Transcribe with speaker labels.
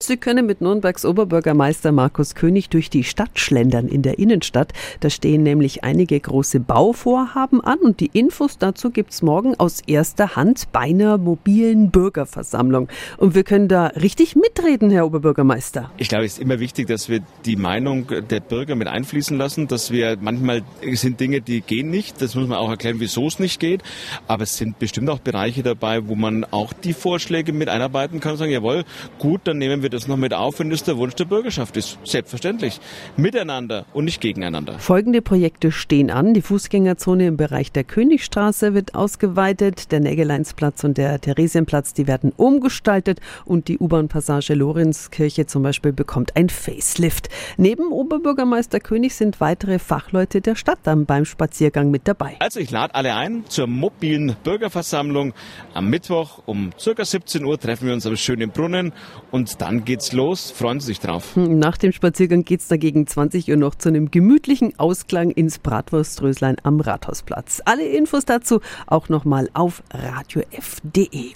Speaker 1: Sie können mit Nürnbergs Oberbürgermeister Markus König durch die Stadt schlendern in der Innenstadt. Da stehen nämlich einige große Bauvorhaben an und die Infos dazu gibt's morgen aus erster Hand bei einer mobilen Bürgerversammlung. Und wir können da richtig mitreden, Herr Oberbürgermeister.
Speaker 2: Ich glaube, es ist immer wichtig, dass wir die Meinung der Bürger mit einfließen lassen, dass wir manchmal sind Dinge, die gehen nicht. Das muss man auch erklären, wieso es nicht geht. Aber es sind bestimmt auch Bereiche dabei, wo man auch die Vorschläge mit einarbeiten kann und sagen, jawohl, gut, dann nehmen wir wir das noch mit auf, wenn es der Wunsch der Bürgerschaft ist. Selbstverständlich. Miteinander und nicht gegeneinander.
Speaker 1: Folgende Projekte stehen an. Die Fußgängerzone im Bereich der Königstraße wird ausgeweitet. Der Nägeleinsplatz und der Theresienplatz, die werden umgestaltet. Und die U-Bahn-Passage Lorenzkirche zum Beispiel bekommt ein Facelift. Neben Oberbürgermeister König sind weitere Fachleute der Stadt dann beim Spaziergang mit dabei.
Speaker 2: Also ich lade alle ein zur mobilen Bürgerversammlung. Am Mittwoch um circa 17 Uhr treffen wir uns am schönen Brunnen und dann geht's los. Freuen Sie sich drauf.
Speaker 1: Nach dem Spaziergang geht's dagegen 20 Uhr noch zu einem gemütlichen Ausklang ins Bratwurströslein am Rathausplatz. Alle Infos dazu auch nochmal auf radiof.de.